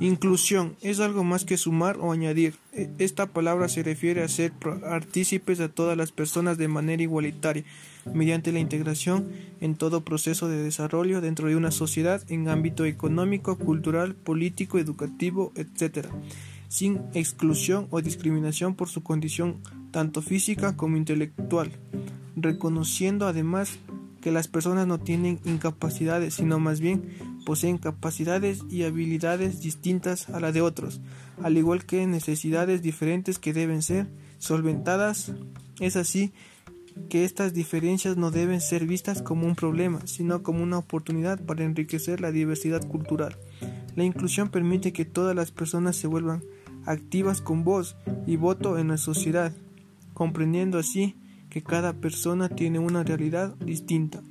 Inclusión es algo más que sumar o añadir. E, esta palabra se refiere a ser partícipes a todas las personas de manera igualitaria, mediante la integración en todo proceso de desarrollo dentro de una sociedad en ámbito económico, cultural, político, educativo, etc., sin exclusión o discriminación por su condición tanto física como intelectual, reconociendo además que las personas no tienen incapacidades, sino más bien poseen capacidades y habilidades distintas a las de otros, al igual que necesidades diferentes que deben ser solventadas. Es así que estas diferencias no deben ser vistas como un problema, sino como una oportunidad para enriquecer la diversidad cultural. La inclusión permite que todas las personas se vuelvan activas con voz y voto en la sociedad, comprendiendo así que cada persona tiene una realidad distinta.